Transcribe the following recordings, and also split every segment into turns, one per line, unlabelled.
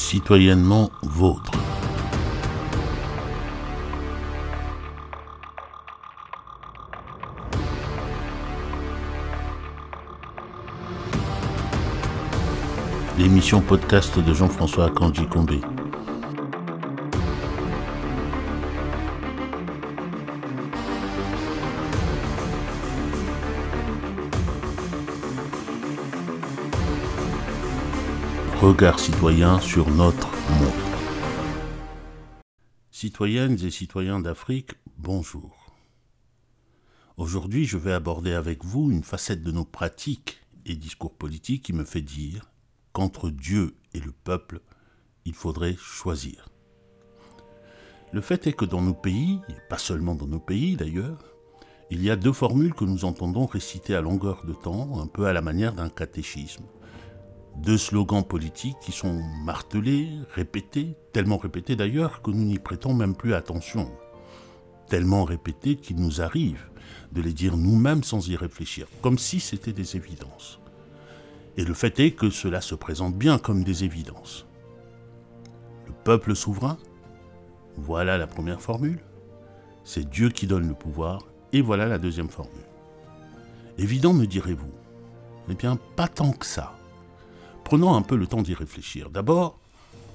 citoyennement vôtre. L'émission podcast de Jean-François Kandji Combé. Regard citoyen sur notre monde. Citoyennes et citoyens d'Afrique, bonjour. Aujourd'hui, je vais aborder avec vous une facette de nos pratiques et discours politiques qui me fait dire qu'entre Dieu et le peuple, il faudrait choisir. Le fait est que dans nos pays, et pas seulement dans nos pays d'ailleurs, il y a deux formules que nous entendons réciter à longueur de temps, un peu à la manière d'un catéchisme deux slogans politiques qui sont martelés, répétés, tellement répétés d'ailleurs que nous n'y prêtons même plus attention, tellement répétés qu'il nous arrive de les dire nous-mêmes sans y réfléchir, comme si c'était des évidences. Et le fait est que cela se présente bien comme des évidences. Le peuple souverain, voilà la première formule, c'est Dieu qui donne le pouvoir, et voilà la deuxième formule. Évident, me direz-vous Eh bien, pas tant que ça. Prenons un peu le temps d'y réfléchir. D'abord,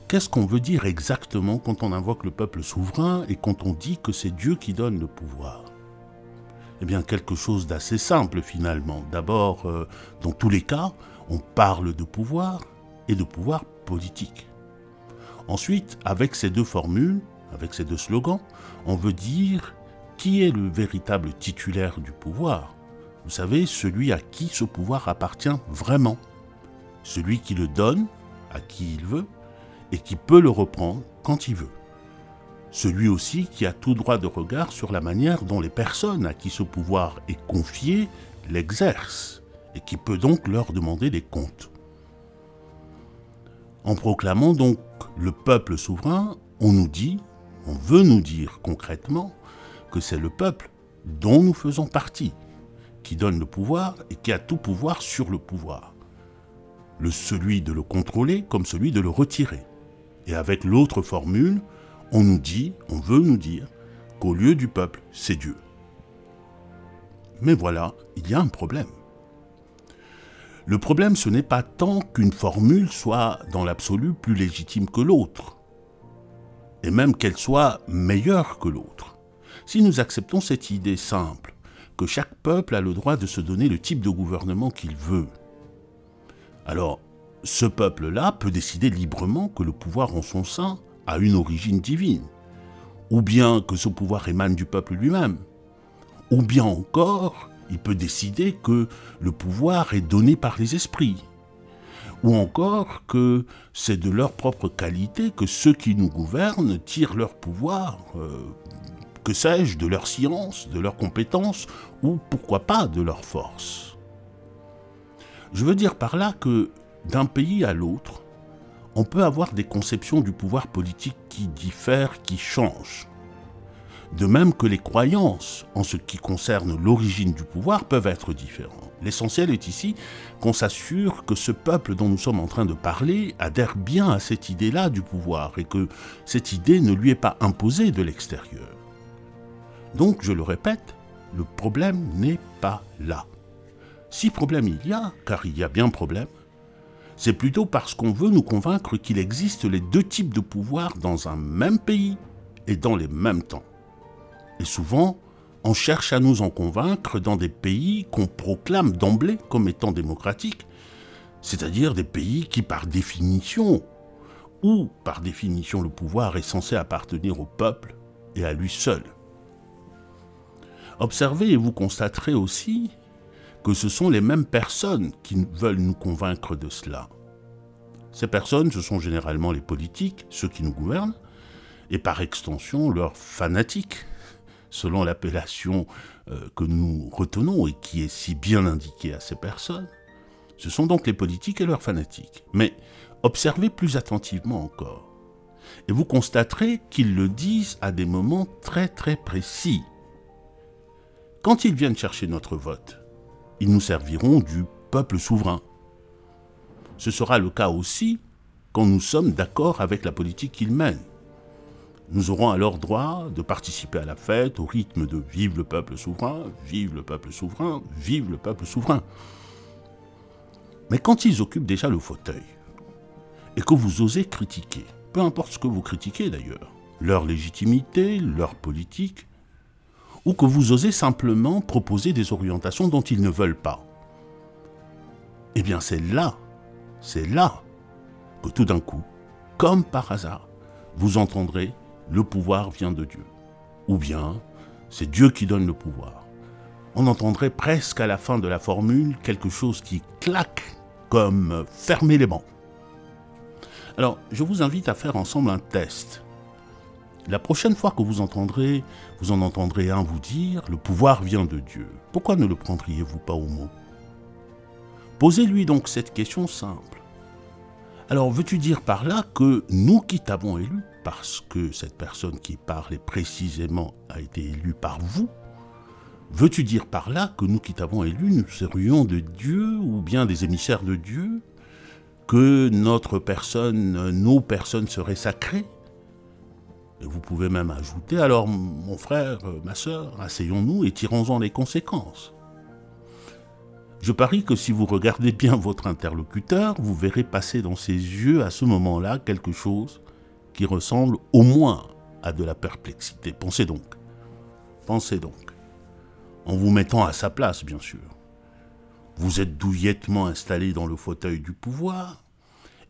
qu'est-ce qu'on veut dire exactement quand on invoque le peuple souverain et quand on dit que c'est Dieu qui donne le pouvoir? Eh bien, quelque chose d'assez simple finalement. D'abord, euh, dans tous les cas, on parle de pouvoir et de pouvoir politique. Ensuite, avec ces deux formules, avec ces deux slogans, on veut dire qui est le véritable titulaire du pouvoir. Vous savez, celui à qui ce pouvoir appartient vraiment celui qui le donne à qui il veut et qui peut le reprendre quand il veut. Celui aussi qui a tout droit de regard sur la manière dont les personnes à qui ce pouvoir est confié l'exercent et qui peut donc leur demander des comptes. En proclamant donc le peuple souverain, on nous dit, on veut nous dire concrètement que c'est le peuple dont nous faisons partie, qui donne le pouvoir et qui a tout pouvoir sur le pouvoir le celui de le contrôler comme celui de le retirer. Et avec l'autre formule, on nous dit, on veut nous dire, qu'au lieu du peuple, c'est Dieu. Mais voilà, il y a un problème. Le problème, ce n'est pas tant qu'une formule soit dans l'absolu plus légitime que l'autre, et même qu'elle soit meilleure que l'autre. Si nous acceptons cette idée simple, que chaque peuple a le droit de se donner le type de gouvernement qu'il veut, alors, ce peuple-là peut décider librement que le pouvoir en son sein a une origine divine, ou bien que ce pouvoir émane du peuple lui-même, ou bien encore, il peut décider que le pouvoir est donné par les esprits, ou encore que c'est de leur propre qualité que ceux qui nous gouvernent tirent leur pouvoir, euh, que sais-je, de leur science, de leurs compétences, ou pourquoi pas de leur force. Je veux dire par là que d'un pays à l'autre, on peut avoir des conceptions du pouvoir politique qui diffèrent, qui changent. De même que les croyances en ce qui concerne l'origine du pouvoir peuvent être différentes. L'essentiel est ici qu'on s'assure que ce peuple dont nous sommes en train de parler adhère bien à cette idée-là du pouvoir et que cette idée ne lui est pas imposée de l'extérieur. Donc, je le répète, le problème n'est pas là. Si problème il y a, car il y a bien problème, c'est plutôt parce qu'on veut nous convaincre qu'il existe les deux types de pouvoir dans un même pays et dans les mêmes temps. Et souvent, on cherche à nous en convaincre dans des pays qu'on proclame d'emblée comme étant démocratiques, c'est-à-dire des pays qui par définition, ou par définition le pouvoir est censé appartenir au peuple et à lui seul. Observez et vous constaterez aussi que ce sont les mêmes personnes qui veulent nous convaincre de cela. Ces personnes, ce sont généralement les politiques, ceux qui nous gouvernent, et par extension leurs fanatiques, selon l'appellation euh, que nous retenons et qui est si bien indiquée à ces personnes. Ce sont donc les politiques et leurs fanatiques. Mais observez plus attentivement encore. Et vous constaterez qu'ils le disent à des moments très très précis. Quand ils viennent chercher notre vote, ils nous serviront du peuple souverain. Ce sera le cas aussi quand nous sommes d'accord avec la politique qu'il mène. Nous aurons alors droit de participer à la fête au rythme de Vive le peuple souverain, vive le peuple souverain, vive le peuple souverain. Mais quand ils occupent déjà le fauteuil, et que vous osez critiquer, peu importe ce que vous critiquez d'ailleurs, leur légitimité, leur politique, ou que vous osez simplement proposer des orientations dont ils ne veulent pas, eh bien c'est là, c'est là que tout d'un coup, comme par hasard, vous entendrez le pouvoir vient de Dieu. Ou bien, c'est Dieu qui donne le pouvoir. On entendrait presque à la fin de la formule quelque chose qui claque comme fermer les bancs. Alors, je vous invite à faire ensemble un test. La prochaine fois que vous entendrez, vous en entendrez un vous dire le pouvoir vient de Dieu. Pourquoi ne le prendriez-vous pas au mot? Posez-lui donc cette question simple. Alors, veux-tu dire par là que nous qui t'avons élu, parce que cette personne qui parle précisément a été élue par vous, veux-tu dire par là que nous qui t'avons élu, nous serions de Dieu ou bien des émissaires de Dieu Que notre personne, nos personnes seraient sacrées? Et vous pouvez même ajouter, alors mon frère, ma sœur, asseyons-nous et tirons-en les conséquences. Je parie que si vous regardez bien votre interlocuteur, vous verrez passer dans ses yeux à ce moment-là quelque chose qui ressemble au moins à de la perplexité. Pensez donc. Pensez donc. En vous mettant à sa place, bien sûr. Vous êtes douillettement installé dans le fauteuil du pouvoir,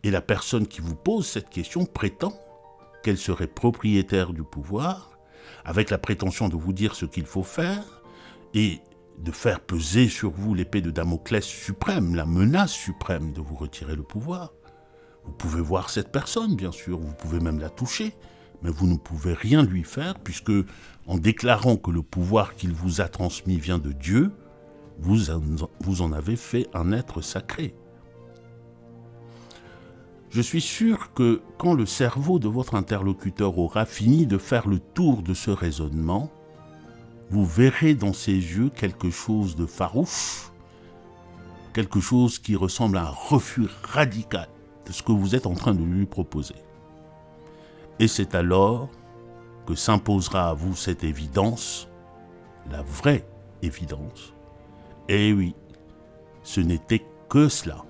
et la personne qui vous pose cette question prétend qu'elle serait propriétaire du pouvoir, avec la prétention de vous dire ce qu'il faut faire, et de faire peser sur vous l'épée de Damoclès suprême, la menace suprême de vous retirer le pouvoir. Vous pouvez voir cette personne, bien sûr, vous pouvez même la toucher, mais vous ne pouvez rien lui faire puisque, en déclarant que le pouvoir qu'il vous a transmis vient de Dieu, vous en, vous en avez fait un être sacré. Je suis sûr que quand le cerveau de votre interlocuteur aura fini de faire le tour de ce raisonnement, vous verrez dans ses yeux quelque chose de farouche, quelque chose qui ressemble à un refus radical de ce que vous êtes en train de lui proposer. Et c'est alors que s'imposera à vous cette évidence, la vraie évidence. Et oui, ce n'était que cela.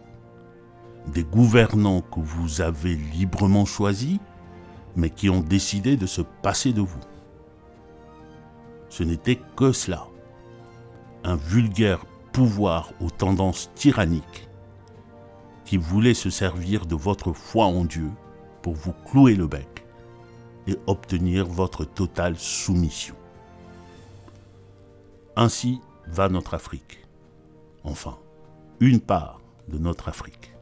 Des gouvernants que vous avez librement choisis, mais qui ont décidé de se passer de vous. Ce n'était que cela. Un vulgaire pouvoir aux tendances tyranniques qui voulait se servir de votre foi en Dieu pour vous clouer le bec et obtenir votre totale soumission. Ainsi va notre Afrique. Enfin, une part de notre Afrique.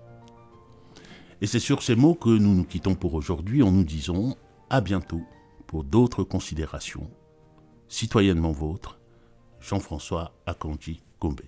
Et c'est sur ces mots que nous nous quittons pour aujourd'hui en nous disant à bientôt pour d'autres considérations citoyennement vôtre, Jean-François Akanji Gombe.